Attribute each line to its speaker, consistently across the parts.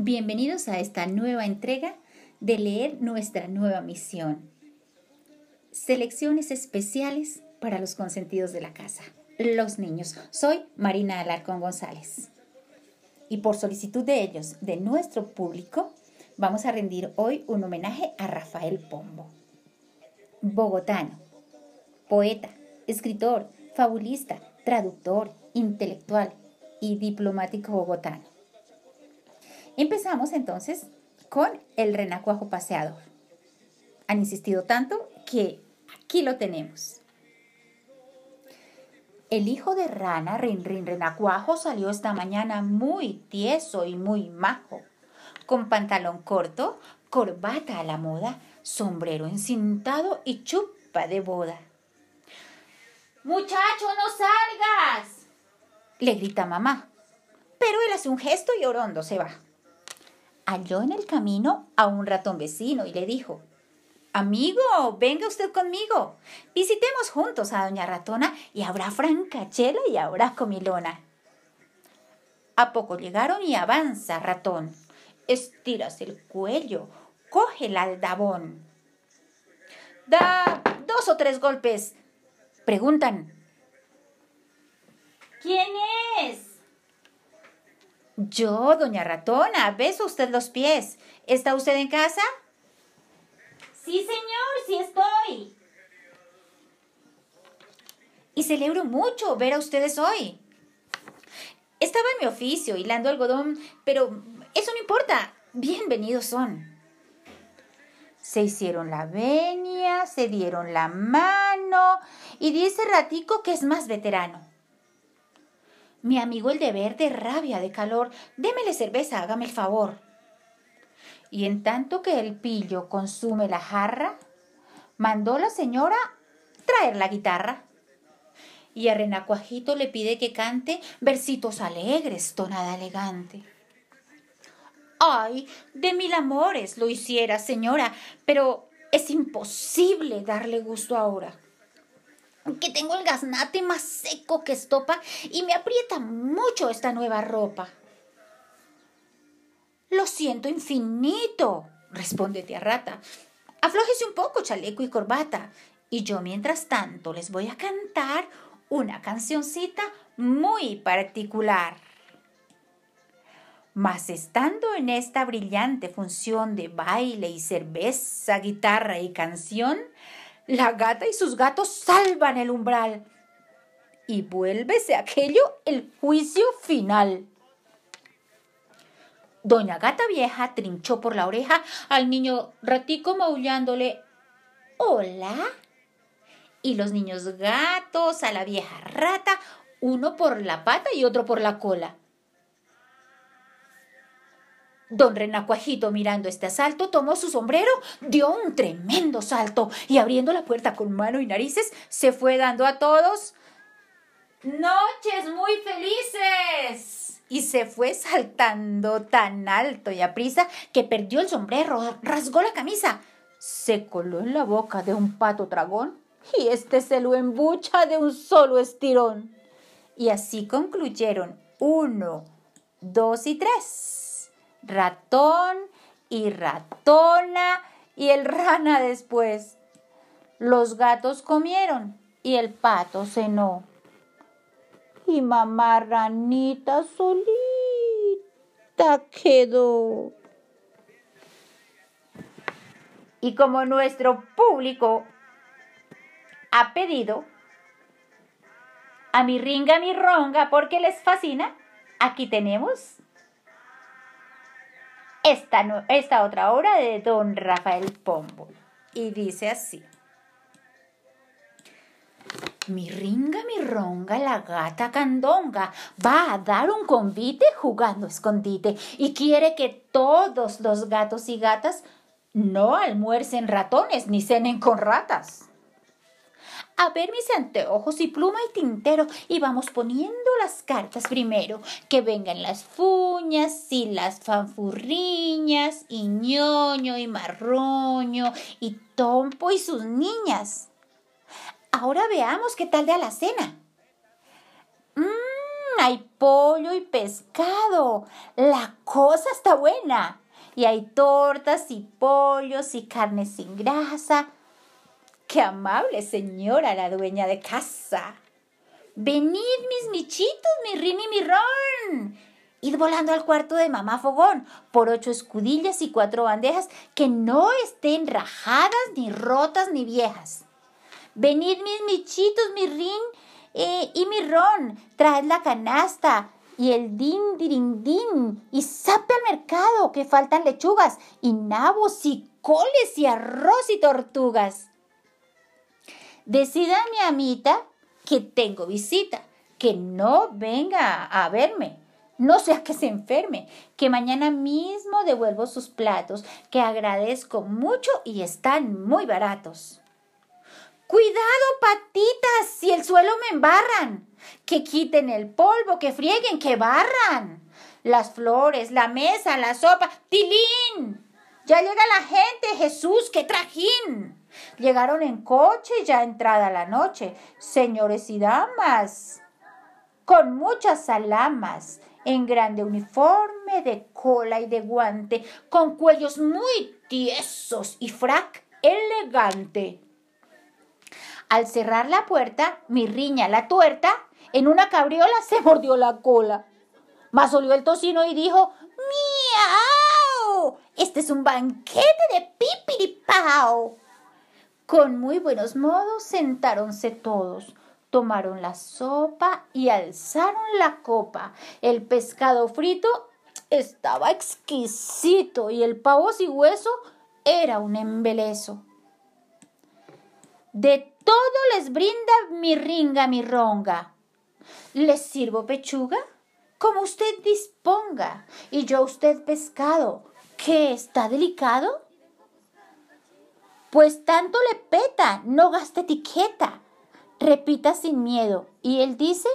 Speaker 1: Bienvenidos a esta nueva entrega de leer nuestra nueva misión. Selecciones especiales para los consentidos de la casa, los niños. Soy Marina Alarcón González. Y por solicitud de ellos, de nuestro público, vamos a rendir hoy un homenaje a Rafael Pombo. Bogotano, poeta, escritor, fabulista, traductor, intelectual y diplomático bogotano Empezamos entonces con el renacuajo paseador. Han insistido tanto que aquí lo tenemos. El hijo de rana, Rin Rin Renacuajo, salió esta mañana muy tieso y muy majo, con pantalón corto, corbata a la moda, sombrero encintado y chupa de boda. Muchacho, no salgas, le grita mamá. Pero él hace un gesto y orondo se va halló en el camino a un ratón vecino y le dijo, Amigo, venga usted conmigo. Visitemos juntos a Doña Ratona y habrá francachela y habrá comilona. A poco llegaron y avanza ratón. Estiras el cuello, coge el aldabón. Da dos o tres golpes. Preguntan. ¿Quién es? Yo, doña ratona, beso usted los pies. ¿Está usted en casa? Sí, señor, sí estoy. Y celebro mucho ver a ustedes hoy. Estaba en mi oficio hilando algodón, pero eso no importa. Bienvenidos son. Se hicieron la venia, se dieron la mano y dice ratico que es más veterano. Mi amigo el deber de rabia, de calor, démele cerveza, hágame el favor. Y en tanto que el pillo consume la jarra, mandó la señora traer la guitarra. Y a Renacuajito le pide que cante versitos alegres, tonada elegante. Ay, de mil amores lo hiciera, señora, pero es imposible darle gusto ahora que tengo el gaznate más seco que estopa y me aprieta mucho esta nueva ropa. Lo siento infinito, responde tía rata. Aflójese un poco, chaleco y corbata, y yo mientras tanto les voy a cantar una cancioncita muy particular. Mas estando en esta brillante función de baile y cerveza, guitarra y canción, la gata y sus gatos salvan el umbral. Y vuélvese aquello el juicio final. Doña Gata Vieja trinchó por la oreja al niño ratico maullándole Hola. Y los niños gatos a la vieja rata, uno por la pata y otro por la cola. Don Renacuajito, mirando este asalto, tomó su sombrero, dio un tremendo salto y abriendo la puerta con mano y narices, se fue dando a todos noches muy felices. Y se fue saltando tan alto y a prisa que perdió el sombrero, rasgó la camisa, se coló en la boca de un pato dragón y este se lo embucha de un solo estirón. Y así concluyeron uno, dos y tres ratón y ratona y el rana después. Los gatos comieron y el pato cenó. Y mamá ranita solita quedó. Y como nuestro público ha pedido a mi ringa, mi ronga, porque les fascina, aquí tenemos esta, otra obra de don Rafael Pombo. Y dice así. Mi ringa, mi ronga, la gata candonga va a dar un convite jugando escondite y quiere que todos los gatos y gatas no almuercen ratones ni cenen con ratas a ver mis anteojos y pluma y tintero y vamos poniendo las cartas primero. Que vengan las fuñas y las fanfurriñas y ñoño y marroño y tompo y sus niñas. Ahora veamos qué tal de a la cena. Mmm, hay pollo y pescado. La cosa está buena. Y hay tortas y pollos y carne sin grasa. ¡Qué amable señora la dueña de casa! Venid, mis michitos, mi rin y mi ron. Id volando al cuarto de mamá Fogón por ocho escudillas y cuatro bandejas que no estén rajadas, ni rotas, ni viejas. Venid, mis michitos, mi rin eh, y mi ron. Traed la canasta y el din, dirin, din. Y sape al mercado que faltan lechugas y nabos y coles y arroz y tortugas. Decida mi amita que tengo visita, que no venga a verme, no sea que se enferme, que mañana mismo devuelvo sus platos, que agradezco mucho y están muy baratos. Cuidado, patitas, si el suelo me embarran, que quiten el polvo, que frieguen, que barran. Las flores, la mesa, la sopa, tilín. Ya llega la gente, Jesús, qué trajín. Llegaron en coche ya entrada la noche, señores y damas, con muchas salamas, en grande uniforme de cola y de guante, con cuellos muy tiesos y frac elegante. Al cerrar la puerta, mi riña la tuerta, en una cabriola se mordió la cola. Mas olió el tocino y dijo, ¡Miau! Este es un banquete de pipiripao. Con muy buenos modos sentáronse todos, tomaron la sopa y alzaron la copa. El pescado frito estaba exquisito y el pavo sin hueso era un embeleso. De todo les brinda mi ringa, mi ronga. ¿Les sirvo pechuga? Como usted disponga. Y yo usted pescado, ¿qué está delicado? Pues tanto le peta, no gaste etiqueta. Repita sin miedo. Y él dice,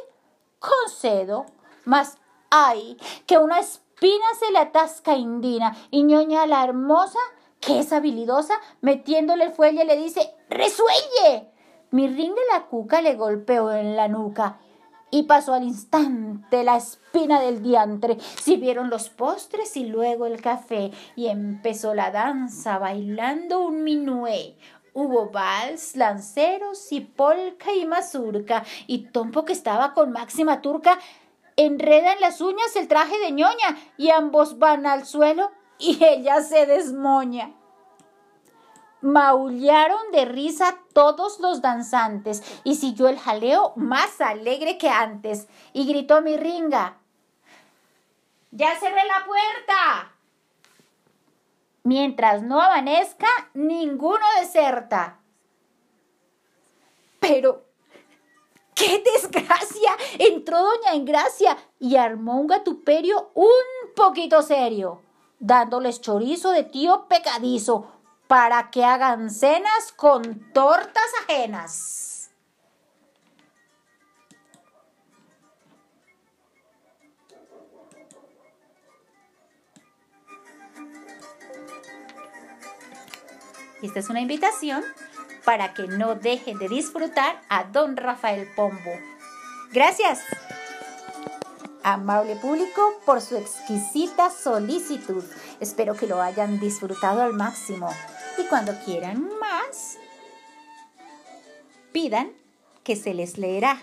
Speaker 1: concedo. Mas, ay, que una espina se le atasca indina. Y ñoña la hermosa, que es habilidosa, metiéndole el fuelle, le dice, resuelle. Mi ring de la cuca le golpeó en la nuca y pasó al instante la espina del diantre. Sirvieron los postres y luego el café y empezó la danza bailando un minué. Hubo vals, lanceros y polka y mazurca y Tompo que estaba con máxima turca enreda en las uñas el traje de ñoña y ambos van al suelo y ella se desmoña. Maullaron de risa todos los danzantes y siguió el jaleo más alegre que antes. Y gritó mi ringa, ¡Ya cerré la puerta! Mientras no amanezca, ninguno deserta. Pero, ¡qué desgracia! Entró doña Engracia y armó un gatuperio un poquito serio, dándoles chorizo de tío pecadizo, para que hagan cenas con tortas ajenas. Esta es una invitación para que no dejen de disfrutar a don Rafael Pombo. Gracias, amable público, por su exquisita solicitud. Espero que lo hayan disfrutado al máximo cuando quieran más, pidan que se les leerá.